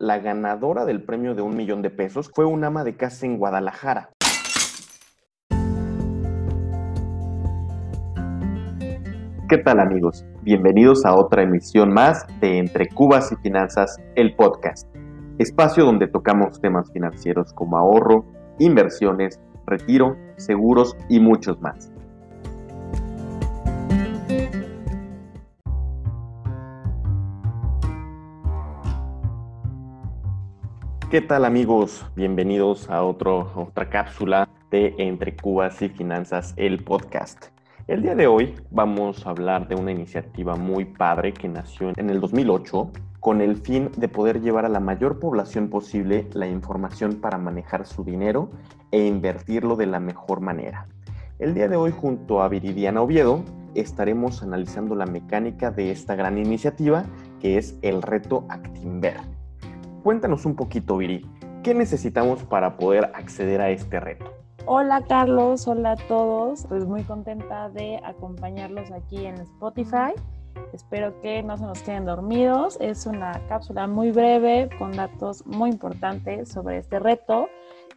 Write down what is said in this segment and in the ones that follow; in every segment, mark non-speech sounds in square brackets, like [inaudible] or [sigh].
la ganadora del premio de un millón de pesos fue un ama de casa en Guadalajara. ¿Qué tal amigos? Bienvenidos a otra emisión más de Entre Cubas y Finanzas, el podcast, espacio donde tocamos temas financieros como ahorro, inversiones, retiro, seguros y muchos más. ¿Qué tal amigos? Bienvenidos a otro, otra cápsula de Entre Cubas y Finanzas, el podcast. El día de hoy vamos a hablar de una iniciativa muy padre que nació en el 2008 con el fin de poder llevar a la mayor población posible la información para manejar su dinero e invertirlo de la mejor manera. El día de hoy junto a Viridiana Oviedo estaremos analizando la mecánica de esta gran iniciativa que es el reto Actinver. Cuéntanos un poquito, Viri, ¿qué necesitamos para poder acceder a este reto? Hola Carlos, hola a todos. Pues muy contenta de acompañarlos aquí en Spotify. Espero que no se nos queden dormidos. Es una cápsula muy breve con datos muy importantes sobre este reto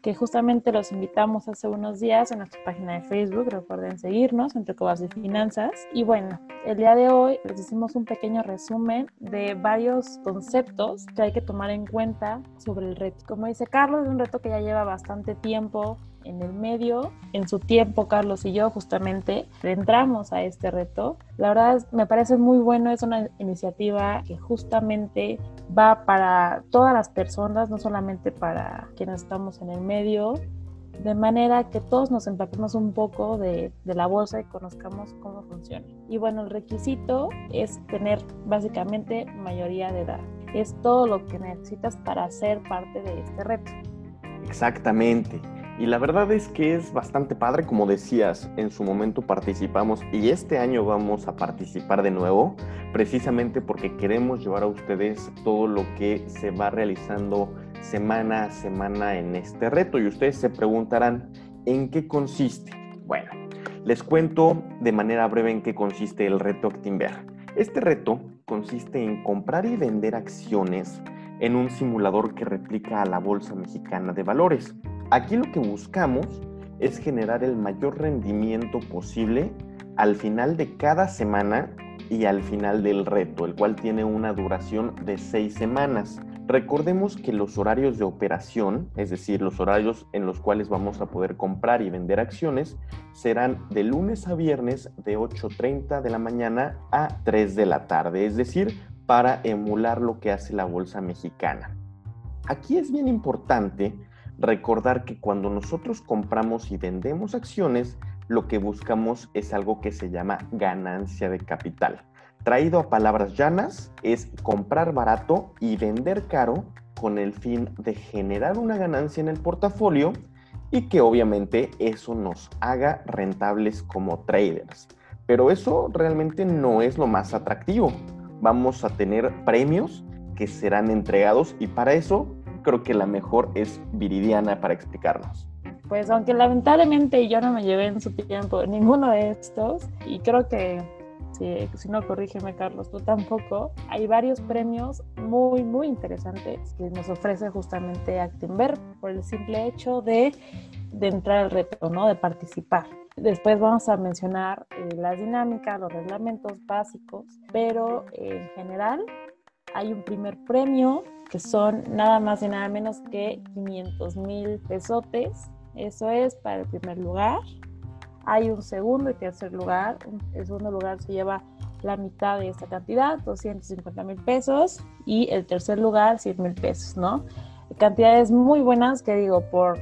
que justamente los invitamos hace unos días en nuestra página de Facebook. Recuerden seguirnos entre Cobas y Finanzas. Y bueno, el día de hoy les hicimos un pequeño resumen de varios conceptos que hay que tomar en cuenta sobre el reto. Como dice Carlos, es un reto que ya lleva bastante tiempo en el medio. En su tiempo, Carlos y yo justamente entramos a este reto. La verdad me parece muy bueno, es una iniciativa que justamente va para todas las personas, no solamente para quienes estamos en el medio, de manera que todos nos empapemos un poco de, de, la bolsa y conozcamos cómo funciona. Y bueno, el requisito es tener básicamente mayoría de edad. Es todo lo que necesitas para ser parte de este reto. Exactamente. Y la verdad es que es bastante padre, como decías, en su momento participamos y este año vamos a participar de nuevo, precisamente porque queremos llevar a ustedes todo lo que se va realizando semana a semana en este reto. Y ustedes se preguntarán, ¿en qué consiste? Bueno, les cuento de manera breve en qué consiste el reto Actinver. Este reto consiste en comprar y vender acciones en un simulador que replica a la Bolsa Mexicana de Valores. Aquí lo que buscamos es generar el mayor rendimiento posible al final de cada semana y al final del reto, el cual tiene una duración de seis semanas. Recordemos que los horarios de operación, es decir, los horarios en los cuales vamos a poder comprar y vender acciones, serán de lunes a viernes de 8.30 de la mañana a 3 de la tarde, es decir, para emular lo que hace la bolsa mexicana. Aquí es bien importante recordar que cuando nosotros compramos y vendemos acciones, lo que buscamos es algo que se llama ganancia de capital. Traído a palabras llanas, es comprar barato y vender caro con el fin de generar una ganancia en el portafolio y que obviamente eso nos haga rentables como traders. Pero eso realmente no es lo más atractivo. Vamos a tener premios que serán entregados y para eso creo que la mejor es Viridiana para explicarnos. Pues aunque lamentablemente yo no me llevé en su tiempo ninguno de estos, y creo que si, si no corrígeme Carlos, tú tampoco, hay varios premios muy, muy interesantes que nos ofrece justamente Actinver por el simple hecho de, de entrar al reto, ¿no? de participar. Después vamos a mencionar eh, las dinámicas, los reglamentos básicos, pero en general hay un primer premio que son nada más y nada menos que 500 mil pesotes. Eso es para el primer lugar. Hay un segundo y tercer lugar. El segundo lugar se lleva la mitad de esta cantidad, 250 mil pesos, y el tercer lugar, 100 mil pesos, ¿no? Cantidades muy buenas que digo, por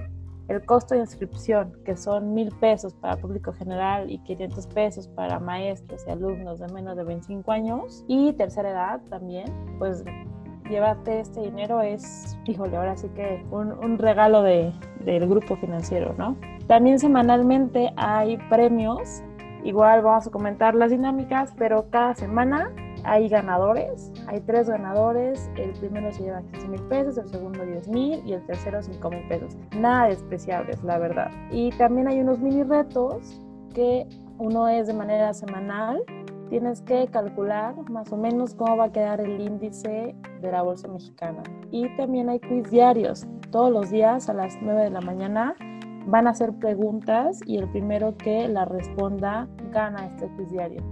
el costo de inscripción, que son mil pesos para público general y 500 pesos para maestros y alumnos de menos de 25 años y tercera edad también, pues llévate este dinero es, híjole, ahora sí que un, regalo de, del grupo financiero, ¿no? También semanalmente hay premios, igual vamos a comentar las dinámicas, pero cada semana hay ganadores, hay tres ganadores, el primero se lleva 15 mil pesos, el segundo 10 mil y el tercero 5 mil pesos. Nada despreciables, la verdad. Y también hay unos mini retos que uno es de manera semanal tienes que calcular más o menos cómo va a quedar el índice de la bolsa mexicana. Y también hay quiz diarios. Todos los días a las 9 de la mañana van a hacer preguntas y el primero que la responda gana este quiz diario.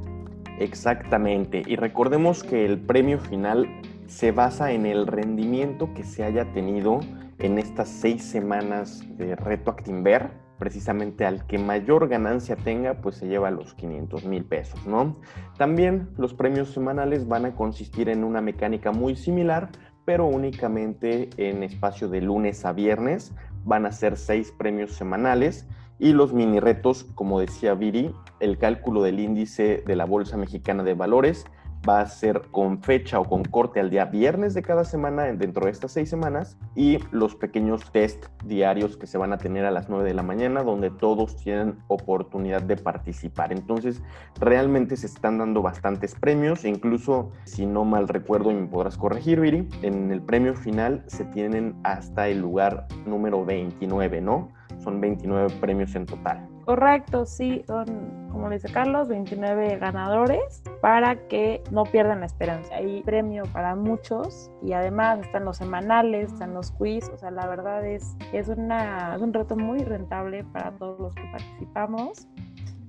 Exactamente. Y recordemos que el premio final se basa en el rendimiento que se haya tenido en estas seis semanas de reto Actinver precisamente al que mayor ganancia tenga, pues se lleva los 500 mil pesos, ¿no? También los premios semanales van a consistir en una mecánica muy similar, pero únicamente en espacio de lunes a viernes. Van a ser seis premios semanales y los mini retos, como decía Viri, el cálculo del índice de la Bolsa Mexicana de Valores, va a ser con fecha o con corte al día viernes de cada semana dentro de estas seis semanas y los pequeños test diarios que se van a tener a las 9 de la mañana donde todos tienen oportunidad de participar. Entonces realmente se están dando bastantes premios e incluso si no mal recuerdo y me podrás corregir Viri, en el premio final se tienen hasta el lugar número 29, ¿no? Son 29 premios en total. Correcto, sí, son, como dice Carlos, 29 ganadores para que no pierdan la esperanza. Hay premio para muchos y además están los semanales, están los quiz, o sea, la verdad es, es, una, es un reto muy rentable para todos los que participamos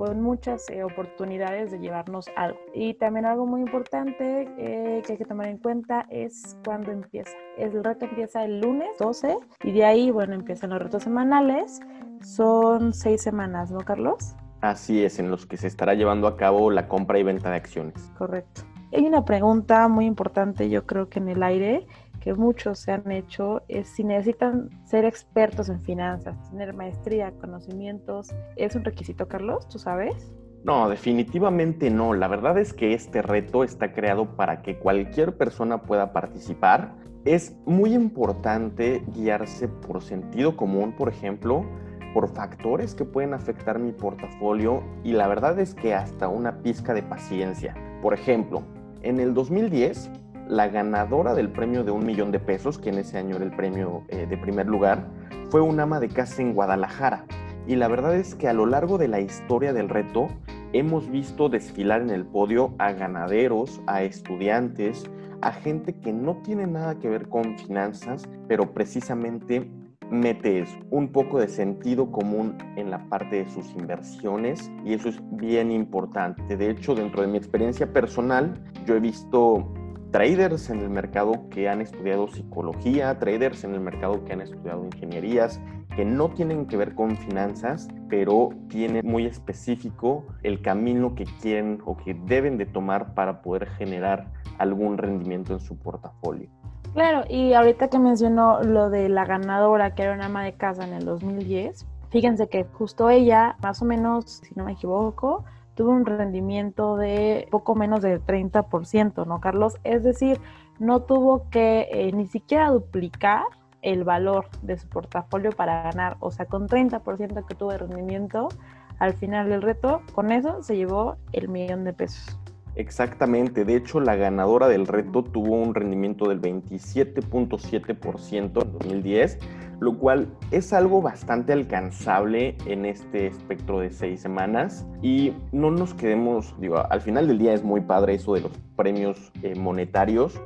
con muchas eh, oportunidades de llevarnos algo. Y también algo muy importante eh, que hay que tomar en cuenta es cuándo empieza. El reto empieza el lunes 12 y de ahí, bueno, empiezan los retos semanales. Son seis semanas, ¿no, Carlos? Así es, en los que se estará llevando a cabo la compra y venta de acciones. Correcto. Hay una pregunta muy importante, yo creo que en el aire, que muchos se han hecho es si necesitan ser expertos en finanzas, tener maestría, conocimientos. ¿Es un requisito, Carlos? ¿Tú sabes? No, definitivamente no. La verdad es que este reto está creado para que cualquier persona pueda participar. Es muy importante guiarse por sentido común, por ejemplo, por factores que pueden afectar mi portafolio y la verdad es que hasta una pizca de paciencia. Por ejemplo, en el 2010 la ganadora del premio de un millón de pesos, que en ese año era el premio eh, de primer lugar, fue un ama de casa en Guadalajara. Y la verdad es que a lo largo de la historia del reto hemos visto desfilar en el podio a ganaderos, a estudiantes, a gente que no tiene nada que ver con finanzas, pero precisamente mete un poco de sentido común en la parte de sus inversiones y eso es bien importante. De hecho, dentro de mi experiencia personal, yo he visto traders en el mercado que han estudiado psicología, traders en el mercado que han estudiado ingenierías, que no tienen que ver con finanzas, pero tienen muy específico el camino que quieren o que deben de tomar para poder generar algún rendimiento en su portafolio. Claro, y ahorita que mencionó lo de la ganadora, que era una ama de casa en el 2010, fíjense que justo ella, más o menos, si no me equivoco, tuvo un rendimiento de poco menos del 30%, ¿no, Carlos? Es decir, no tuvo que eh, ni siquiera duplicar el valor de su portafolio para ganar. O sea, con 30% que tuvo de rendimiento, al final del reto, con eso se llevó el millón de pesos. Exactamente, de hecho la ganadora del reto tuvo un rendimiento del 27.7% en 2010 lo cual es algo bastante alcanzable en este espectro de seis semanas y no nos quedemos, digo, al final del día es muy padre eso de los premios eh, monetarios,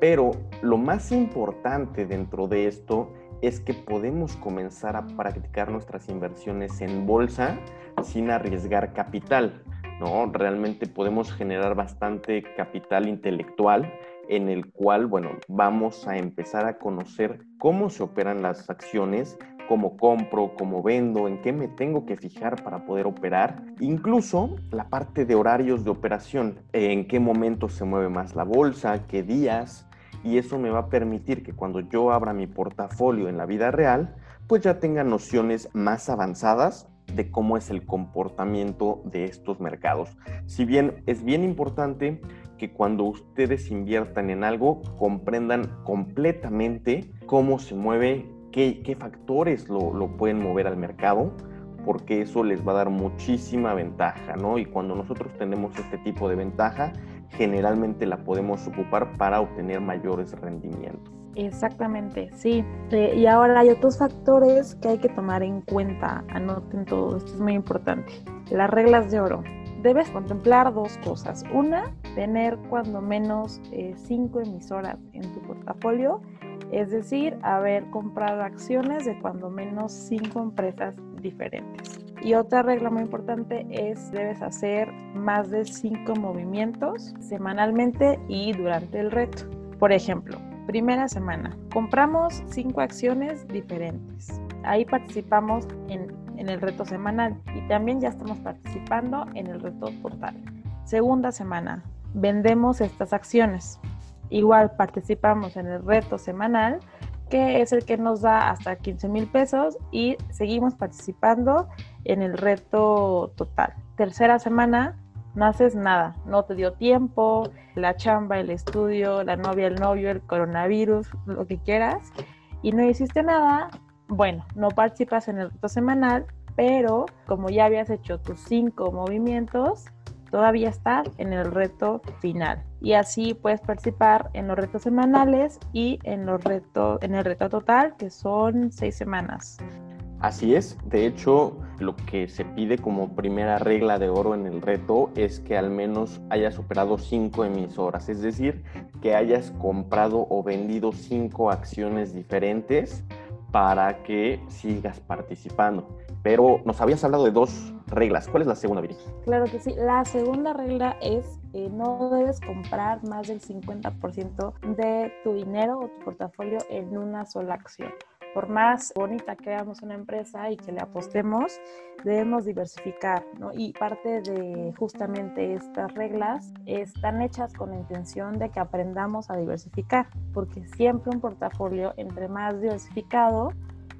pero lo más importante dentro de esto es que podemos comenzar a practicar nuestras inversiones en bolsa sin arriesgar capital. ¿No? Realmente podemos generar bastante capital intelectual en el cual, bueno, vamos a empezar a conocer cómo se operan las acciones, cómo compro, cómo vendo, en qué me tengo que fijar para poder operar, incluso la parte de horarios de operación, en qué momento se mueve más la bolsa, qué días, y eso me va a permitir que cuando yo abra mi portafolio en la vida real, pues ya tenga nociones más avanzadas de cómo es el comportamiento de estos mercados. Si bien es bien importante que cuando ustedes inviertan en algo comprendan completamente cómo se mueve, qué, factores lo, lo, pueden mover al mercado, porque eso les va a dar muchísima ventaja, ¿no? Y cuando nosotros tenemos este tipo de ventaja, generalmente la podemos ocupar para obtener mayores rendimientos. Exactamente, sí. Eh, y ahora hay otros factores que hay que tomar en cuenta. Anoten todo, esto es muy importante. Las reglas de oro. debes contemplar dos cosas. Una, tener cuando menos eh, cinco emisoras en tu portafolio, es decir, haber comprado acciones de cuando menos cinco empresas diferentes. Y otra regla muy importante es debes hacer más de cinco movimientos semanalmente y durante el reto. Por ejemplo, primera semana, compramos cinco acciones diferentes. Ahí participamos en, el reto semanal y también ya estamos participando en el reto total. Segunda semana, vendemos estas acciones. Igual participamos en el reto semanal que es el que nos da hasta 15 mil pesos y seguimos participando en el reto total. Tercera semana, no haces nada, no te dio tiempo, la chamba, el estudio, la novia, el novio, el coronavirus, lo que quieras, y no hiciste nada, bueno, no participas en el reto semanal, pero como ya habías hecho tus cinco movimientos, todavía estás en el reto final y así puedes participar en los retos semanales y en los retos en el reto total que son seis semanas. Así es, de hecho lo que se pide como primera regla de oro en el reto es que al menos hayas superado cinco emisoras, es decir, que hayas comprado o vendido cinco acciones diferentes para que sigas participando. Pero nos habías hablado de dos reglas. ¿Cuál es la segunda, Viri? Claro que sí. La segunda regla es eh, no debes comprar más del 50% de tu dinero o tu portafolio en una sola acción. Por más bonita que una empresa y que le apostemos, debemos diversificar, ¿no? Y parte de justamente estas reglas están hechas con la intención de que aprendamos a diversificar, porque siempre un portafolio, entre más diversificado,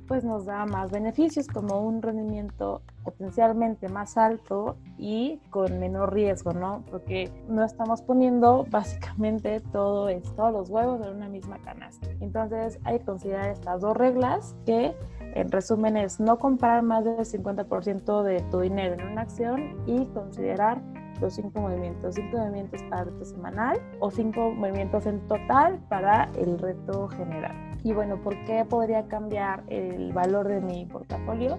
pues nos da más beneficios como un rendimiento potencialmente más alto y con menor riesgo, ¿no? Porque no estamos poniendo [laughs] básicamente todo esto, todos los huevos en una misma canasta. Entonces hay que considerar estas dos reglas que en resumen es no comprar más del 50% de tu dinero en una acción y considerar los cinco movimientos, cinco movimientos para el reto semanal o cinco movimientos en total para el reto general. Y bueno, ¿por qué podría cambiar el valor de mi portafolio?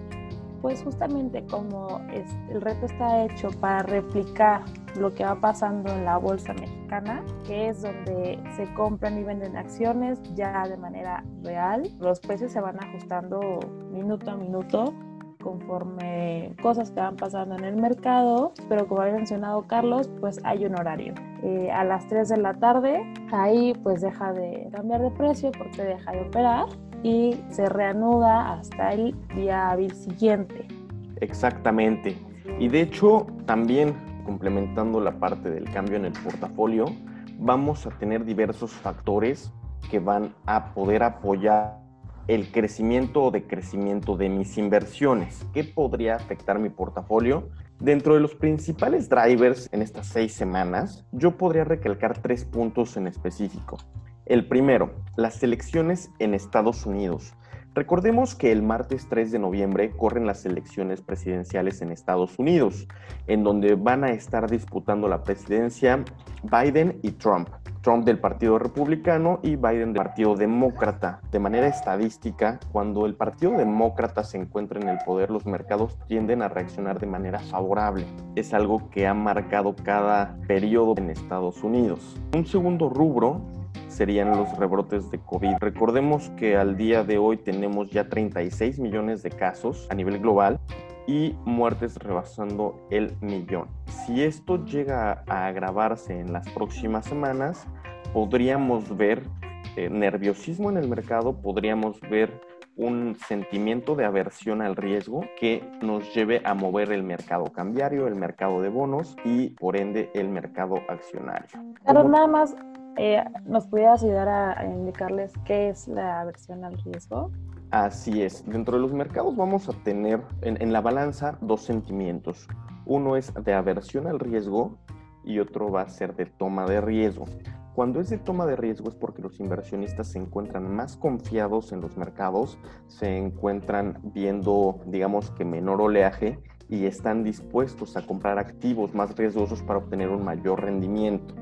Pues justamente como el reto está hecho para replicar lo que va pasando en la bolsa mexicana, que es donde se compran y venden acciones ya de manera real, los precios se van ajustando minuto a minuto conforme cosas que van pasando en el mercado, pero como había mencionado Carlos, pues hay un horario. Eh, a las 3 de la tarde, ahí pues deja de cambiar de precio porque deja de operar y se reanuda hasta el día siguiente. Exactamente. Y de hecho, también complementando la parte del cambio en el portafolio, vamos a tener diversos factores que van a poder apoyar el crecimiento o decrecimiento de mis inversiones. ¿Qué podría afectar mi portafolio? Dentro de los principales drivers en estas seis semanas, yo podría recalcar tres puntos en específico. El primero, las elecciones en Estados Unidos. Recordemos que el martes 3 de noviembre corren las elecciones presidenciales en Estados Unidos, en donde van a estar disputando la presidencia Biden y Trump. Trump del Partido Republicano y Biden del Partido Demócrata. De manera estadística, cuando el Partido Demócrata se encuentra en el poder, los mercados tienden a reaccionar de manera favorable. Es algo que ha marcado cada periodo en Estados Unidos. Un segundo rubro serían los rebrotes de COVID. Recordemos que al día de hoy tenemos ya 36 millones de casos a nivel global y muertes rebasando el millón. Si esto llega a agravarse en las próximas semanas, podríamos ver eh, nerviosismo en el mercado, podríamos ver un sentimiento de aversión al riesgo que nos lleve a mover el mercado cambiario, el mercado de bonos y por ende el mercado accionario. Pero nada más, eh, ¿nos pudieras ayudar a, indicarles qué es la aversión al riesgo? Así es, dentro de los mercados vamos a tener en, la balanza dos sentimientos. Uno es de aversión al riesgo y otro va a ser de toma de riesgo. Cuando es de toma de riesgo es porque los inversionistas se encuentran más confiados en los mercados, se encuentran viendo, digamos que menor oleaje y están dispuestos a comprar activos más riesgosos para obtener un mayor rendimiento.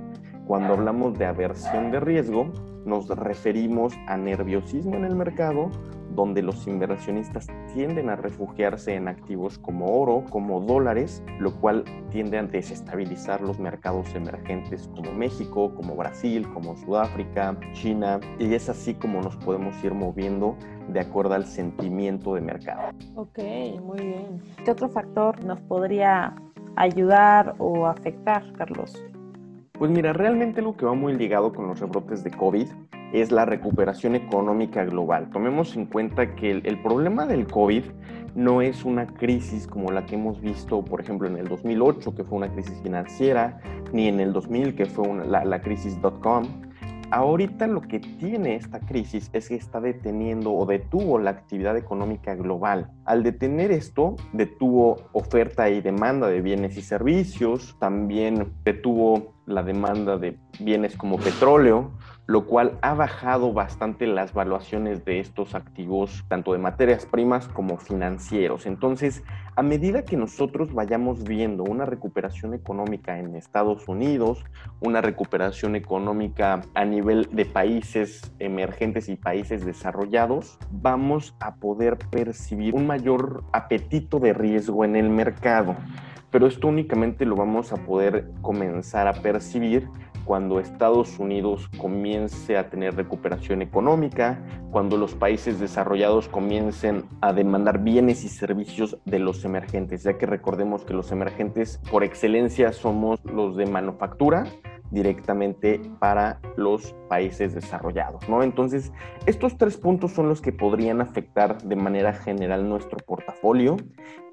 Cuando hablamos de aversión de riesgo, nos referimos a nerviosismo en el mercado, donde los inversionistas tienden a refugiarse en activos como oro, como dólares, lo cual tiende a desestabilizar los mercados emergentes como México, como Brasil, como Sudáfrica, China, y es así como nos podemos ir moviendo de acuerdo al sentimiento de mercado. Ok, muy bien. ¿Qué otro factor nos podría ayudar o afectar, Carlos? Pues mira, realmente lo que va muy ligado con los rebrotes de COVID es la recuperación económica global. Tomemos en cuenta que el, problema del COVID no es una crisis como la que hemos visto, por ejemplo, en el 2008, que fue una crisis financiera, ni en el 2000, que fue la, la crisis dot-com, Ahorita lo que tiene esta crisis es que está deteniendo o detuvo la actividad económica global. Al detener esto, detuvo oferta y demanda de bienes y servicios, también detuvo la demanda de bienes como petróleo, lo cual ha bajado bastante las valuaciones de estos activos, tanto de materias primas como financieros. Entonces, a medida que nosotros vayamos viendo una recuperación económica en Estados Unidos, una recuperación económica a nivel de países emergentes y países desarrollados, vamos a poder percibir un mayor apetito de riesgo en el mercado pero esto únicamente lo vamos a poder comenzar a percibir cuando Estados Unidos comience a tener recuperación económica, cuando los países desarrollados comiencen a demandar bienes y servicios de los emergentes, ya que recordemos que los emergentes por excelencia somos los de manufactura, directamente para los países desarrollados, ¿no? Entonces, estos tres puntos son los que podrían afectar de manera general nuestro portafolio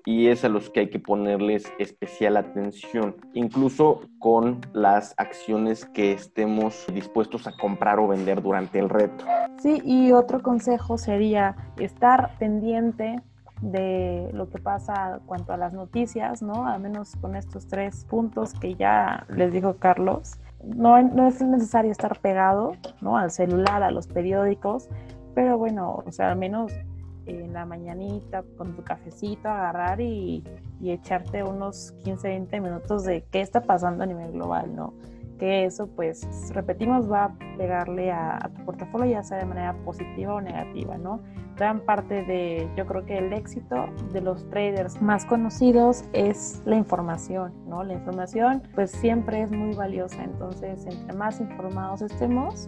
y es a los que hay que ponerles especial atención, incluso con las acciones que estemos dispuestos a comprar o vender durante el reto. Sí, y otro consejo sería estar pendiente de lo que pasa cuanto a las noticias, ¿no? Al menos con estos tres puntos que ya les dijo Carlos, no, no es necesario estar pegado ¿no? al celular, a los periódicos, pero bueno, o sea, al menos en la mañanita con tu cafecito agarrar y, y, echarte unos 15, 20 minutos de qué está pasando a nivel global, ¿no? Que eso, pues, repetimos, va a pegarle a, a tu portafolio, ya sea de manera positiva o negativa, ¿no? gran parte de, yo creo que el éxito de los traders más conocidos es la información, ¿no? La información pues siempre es muy valiosa, entonces entre más informados estemos,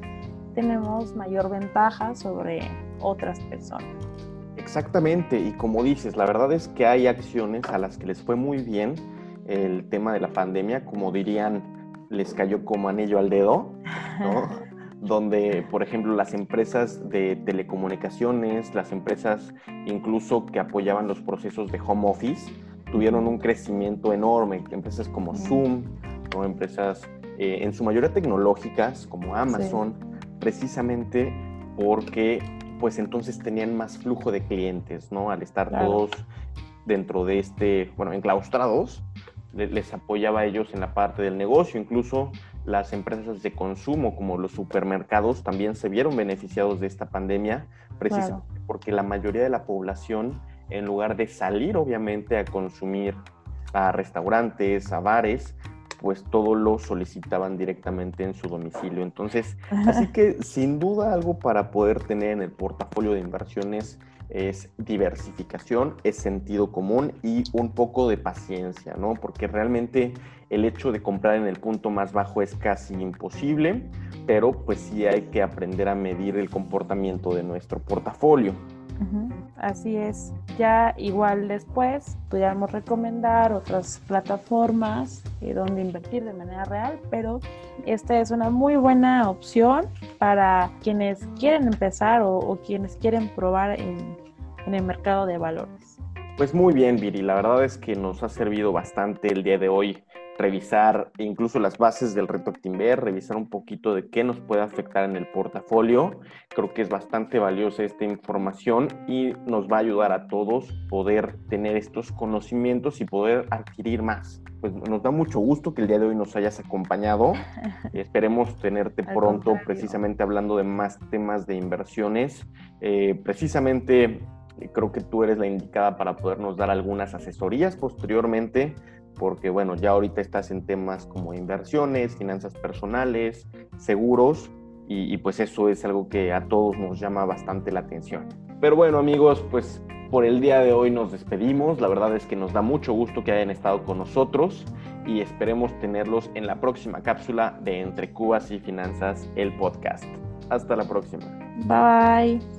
tenemos mayor ventaja sobre otras personas. Exactamente, y como dices, la verdad es que hay acciones a las que les fue muy bien el tema de la pandemia, como dirían, les cayó como anillo al dedo, ¿no? [laughs] donde, por ejemplo, las empresas de telecomunicaciones, las empresas incluso que apoyaban los procesos de home office, tuvieron un crecimiento enorme. Empresas como Zoom, empresas eh, en su mayoría tecnológicas como Amazon, precisamente porque pues entonces tenían más flujo de clientes, ¿no? Al estar todos dentro de este, bueno, enclaustrados, les apoyaba a ellos en la parte del negocio, incluso las empresas de consumo como los supermercados también se vieron beneficiados de esta pandemia, precisamente porque la mayoría de la población, en lugar de salir obviamente a consumir a restaurantes, a bares, pues todo lo solicitaban directamente en su domicilio. Entonces, así que sin duda algo para poder tener en el portafolio de inversiones es diversificación, es sentido común y un poco de paciencia, ¿no? Porque realmente el hecho de comprar en el punto más bajo es casi imposible, pero pues sí hay que aprender a medir el comportamiento de nuestro portafolio. Así es. Ya igual después pudiéramos recomendar otras plataformas eh, donde invertir de manera real, pero esta es una muy buena opción para quienes quieren empezar o, quienes quieren probar en, en el mercado de valores. Pues muy bien, Viri. La verdad es que nos ha servido bastante el día de hoy revisar incluso las bases del reto Actinver, revisar un poquito de qué nos puede afectar en el portafolio. Creo que es bastante valiosa esta información y nos va a ayudar a todos poder tener estos conocimientos y poder adquirir más. Pues nos da mucho gusto que el día de hoy nos hayas acompañado. [laughs] Esperemos tenerte pronto precisamente hablando de más temas de inversiones. Eh, precisamente creo que tú eres la indicada para podernos dar algunas asesorías posteriormente porque bueno, ya ahorita estás en temas como inversiones, finanzas personales, seguros, y, pues eso es algo que a todos nos llama bastante la atención. Pero bueno amigos, pues por el día de hoy nos despedimos. La verdad es que nos da mucho gusto que hayan estado con nosotros y esperemos tenerlos en la próxima cápsula de Entre Cubas y Finanzas, el podcast. Hasta la próxima. Bye.